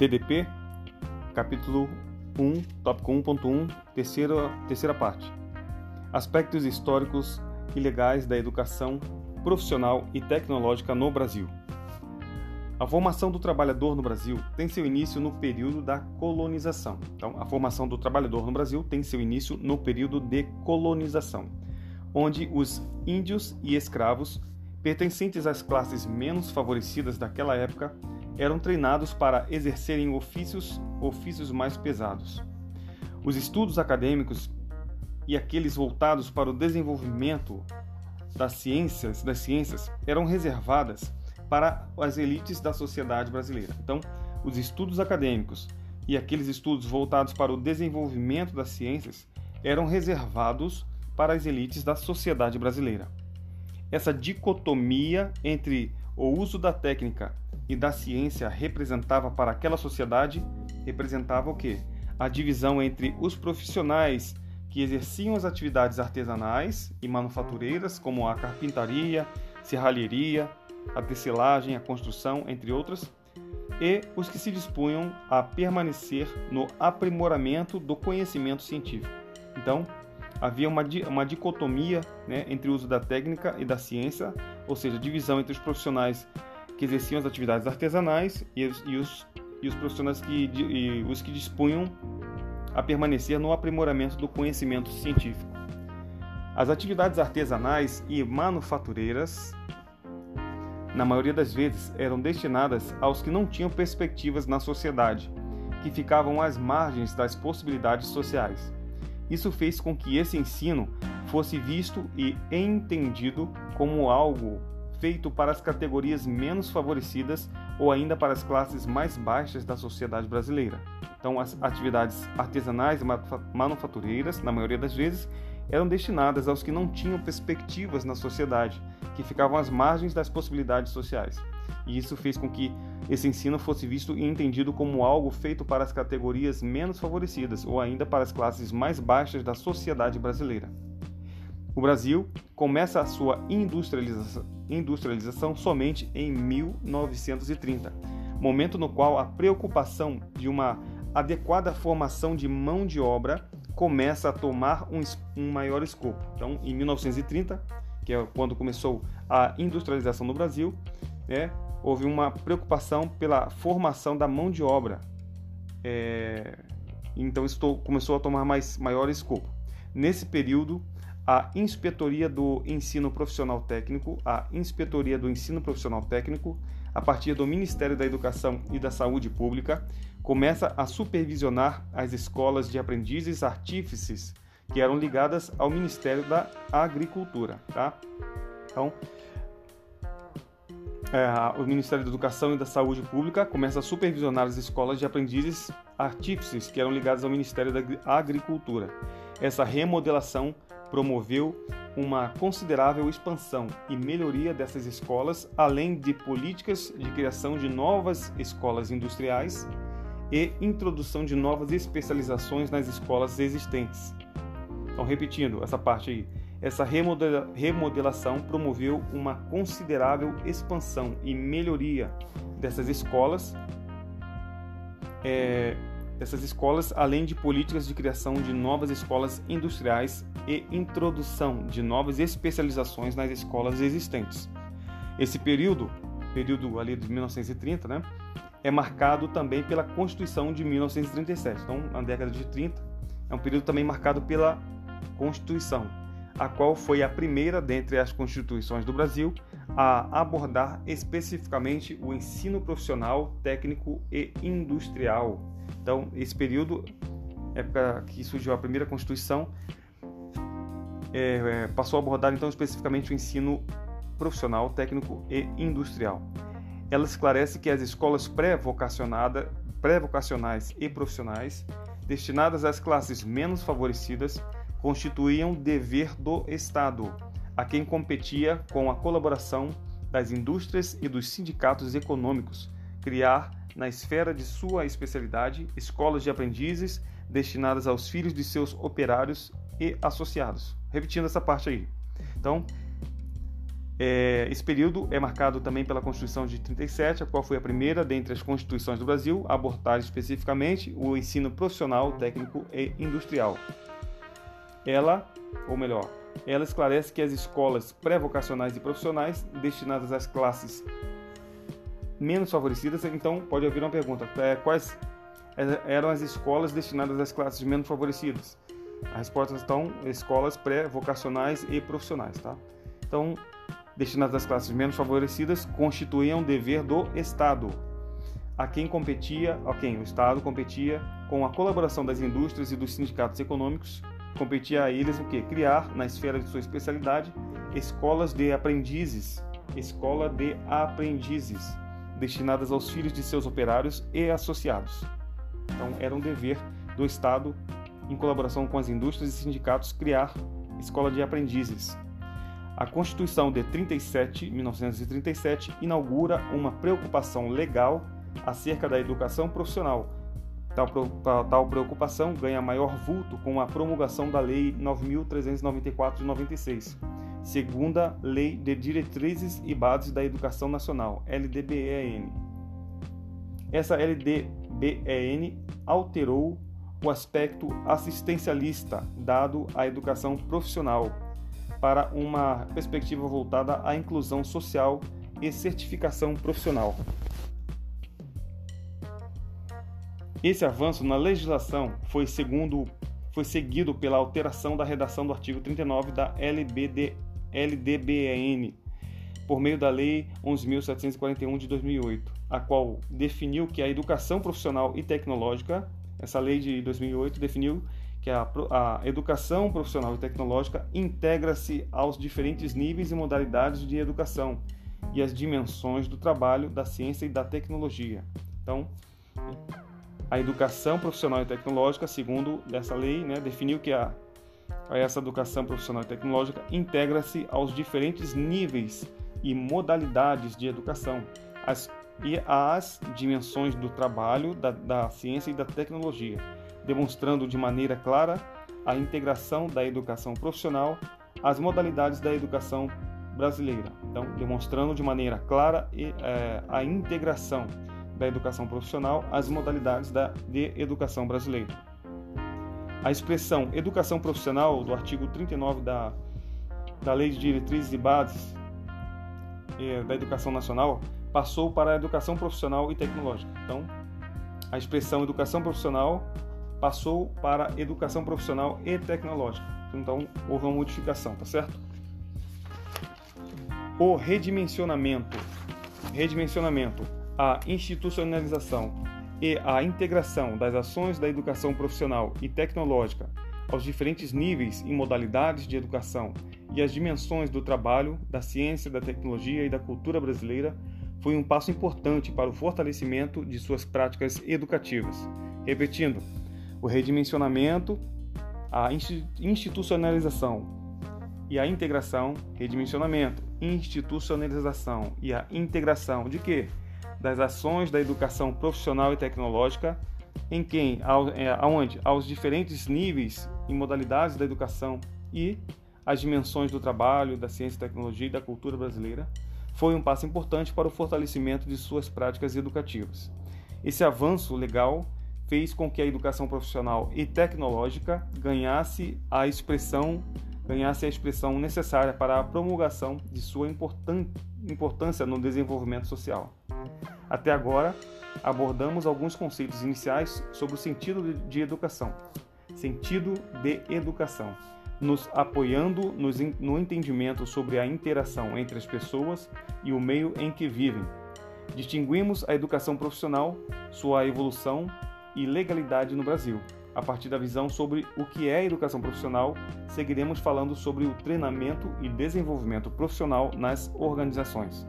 TDP, capítulo 1, tópico 1.1, terceira, terceira parte. Aspectos históricos e legais da educação profissional e tecnológica no Brasil. A formação do trabalhador no Brasil tem seu início no período da colonização. Então, a formação do trabalhador no Brasil tem seu início no período de colonização, onde os índios e escravos, pertencentes às classes menos favorecidas daquela época, eram treinados para exercerem ofícios, ofícios mais pesados. Os estudos acadêmicos e aqueles voltados para o desenvolvimento das ciências, das ciências eram reservadas para as elites da sociedade brasileira. Então, os estudos acadêmicos e aqueles estudos voltados para o desenvolvimento das ciências eram reservados para as elites da sociedade brasileira. Essa dicotomia entre o uso da técnica e da ciência representava para aquela sociedade representava o quê? A divisão entre os profissionais que exerciam as atividades artesanais e manufatureiras, como a carpintaria, serralheria, a tecelagem, a construção, entre outras, e os que se dispunham a permanecer no aprimoramento do conhecimento científico. Então, havia uma, uma dicotomia né, entre o uso da técnica e da ciência, ou seja, divisão entre os profissionais que exerciam as atividades artesanais e os, e os, e os profissionais que, e os que dispunham a permanecer no aprimoramento do conhecimento científico. As atividades artesanais e manufatureiras, na maioria das vezes, eram destinadas aos que não tinham perspectivas na sociedade, que ficavam às margens das possibilidades sociais. Isso fez com que esse ensino fosse visto e entendido como algo feito para as categorias menos favorecidas ou ainda para as classes mais baixas da sociedade brasileira. Então, as atividades artesanais e manufatureiras, na maioria das vezes, eram destinadas aos que não tinham perspectivas na sociedade, que ficavam às margens das possibilidades sociais. E isso fez com que esse ensino fosse visto e entendido como algo feito para as categorias menos favorecidas ou ainda para as classes mais baixas da sociedade brasileira. O Brasil começa a sua industrialização, industrialização somente em 1930, momento no qual a preocupação de uma adequada formação de mão de obra começa a tomar um, um maior escopo. Então, em 1930, que é quando começou a industrialização no Brasil, né, houve uma preocupação pela formação da mão de obra. É, então, isso começou a tomar mais maior escopo. Nesse período, a Inspetoria do Ensino Profissional Técnico, a Inspetoria do Ensino Profissional Técnico, a partir do Ministério da Educação e da Saúde Pública, começa a supervisionar as escolas de aprendizes artífices que eram ligadas ao Ministério da Agricultura, tá? Então, é, o Ministério da Educação e da Saúde Pública começa a supervisionar as escolas de aprendizes artífices que eram ligadas ao Ministério da Agricultura. Essa remodelação promoveu uma considerável expansão e melhoria dessas escolas, além de políticas de criação de novas escolas industriais e introdução de novas especializações nas escolas existentes. Então, repetindo essa parte aí, essa remodelação promoveu uma considerável expansão e melhoria dessas escolas, é, dessas escolas, além de políticas de criação de novas escolas industriais e introdução de novas especializações nas escolas existentes. Esse período, período ali de 1930, né, é marcado também pela Constituição de 1937. Então, na década de 30, é um período também marcado pela Constituição, a qual foi a primeira dentre as constituições do Brasil a abordar especificamente o ensino profissional, técnico e industrial. Então, esse período, época que surgiu a primeira Constituição, é, é, passou a abordar então especificamente o ensino profissional, técnico e industrial. Ela esclarece que as escolas pré-vocacionais pré e profissionais, destinadas às classes menos favorecidas, constituíam dever do Estado, a quem competia com a colaboração das indústrias e dos sindicatos econômicos, criar, na esfera de sua especialidade, escolas de aprendizes destinadas aos filhos de seus operários e associados. Repetindo essa parte aí. Então, É, esse período é marcado também pela Constituição de 37, a qual foi a primeira dentre as constituições do Brasil a abordar especificamente o ensino profissional, técnico e industrial. Ela, ou melhor, ela esclarece que as escolas pré-vocacionais e profissionais destinadas às classes menos favorecidas, então pode haver uma pergunta: é, quais eram as escolas destinadas às classes menos favorecidas? A resposta estão escolas pré-vocacionais e profissionais, tá? Então, destinadas às classes menos favorecidas constituíam dever do Estado, a quem competia, a quem o Estado competia com a colaboração das indústrias e dos sindicatos econômicos, competia a eles o que? Criar, na esfera de sua especialidade, escolas de aprendizes, escola de aprendizes, destinadas aos filhos de seus operários e associados. Então, era um dever do Estado, em colaboração com as indústrias e sindicatos, criar escola de aprendizes, a Constituição de 37, 1937 inaugura uma preocupação legal acerca da educação profissional. Tal, tal preocupação ganha maior vulto com a promulgação da Lei 9.394 de 96, segunda Lei de Diretrizes e Bases da Educação Nacional, LDBEN. Essa LDBEN alterou o aspecto assistencialista dado à educação profissional para uma perspectiva voltada à inclusão social e certificação profissional. Esse avanço na legislação foi, segundo, foi seguido pela alteração da redação do artigo 39 da LBD, LDBN, por meio da Lei 11.741 de 2008, a qual definiu que a educação profissional e tecnológica, essa lei de 2008 definiu que a, a educação profissional e tecnológica integra-se aos diferentes níveis e modalidades de educação e as dimensões do trabalho, da ciência e da tecnologia. Então, a educação profissional e tecnológica, segundo essa lei, né, definiu que a, essa educação profissional e tecnológica integra-se aos diferentes níveis e modalidades de educação as, e às dimensões do trabalho, da, da ciência e da tecnologia demonstrando de maneira clara a integração da educação profissional às modalidades da educação brasileira. Então, demonstrando de maneira clara é, a integração da educação profissional às modalidades da, de educação brasileira. A expressão educação profissional do artigo 39 da, da Lei de Diretrizes e Bases é, da Educação Nacional passou para a educação profissional e tecnológica. Então, a expressão educação profissional passou para educação profissional e tecnológica. Então houve uma modificação, tá certo? O redimensionamento, redimensionamento, a institucionalização e a integração das ações da educação profissional e tecnológica aos diferentes níveis e modalidades de educação e as dimensões do trabalho, da ciência, da tecnologia e da cultura brasileira foi um passo importante para o fortalecimento de suas práticas educativas. Repetindo, o redimensionamento, a institucionalização e a integração, redimensionamento, institucionalização e a integração de quê? Das ações da educação profissional e tecnológica, em quem, é, aonde, aos diferentes níveis e modalidades da educação e as dimensões do trabalho, da ciência tecnologia e da cultura brasileira, foi um passo importante para o fortalecimento de suas práticas educativas. Esse avanço legal fez com que a educação profissional e tecnológica ganhasse a expressão ganhasse a expressão necessária para a promulgação de sua importância no desenvolvimento social. Até agora, abordamos alguns conceitos iniciais sobre o sentido de educação. Sentido de educação, nos apoiando no entendimento sobre a interação entre as pessoas e o meio em que vivem. Distinguimos a educação profissional, sua evolução e legalidade no Brasil. A partir da visão sobre o que é educação profissional, seguiremos falando sobre o treinamento e desenvolvimento profissional nas organizações.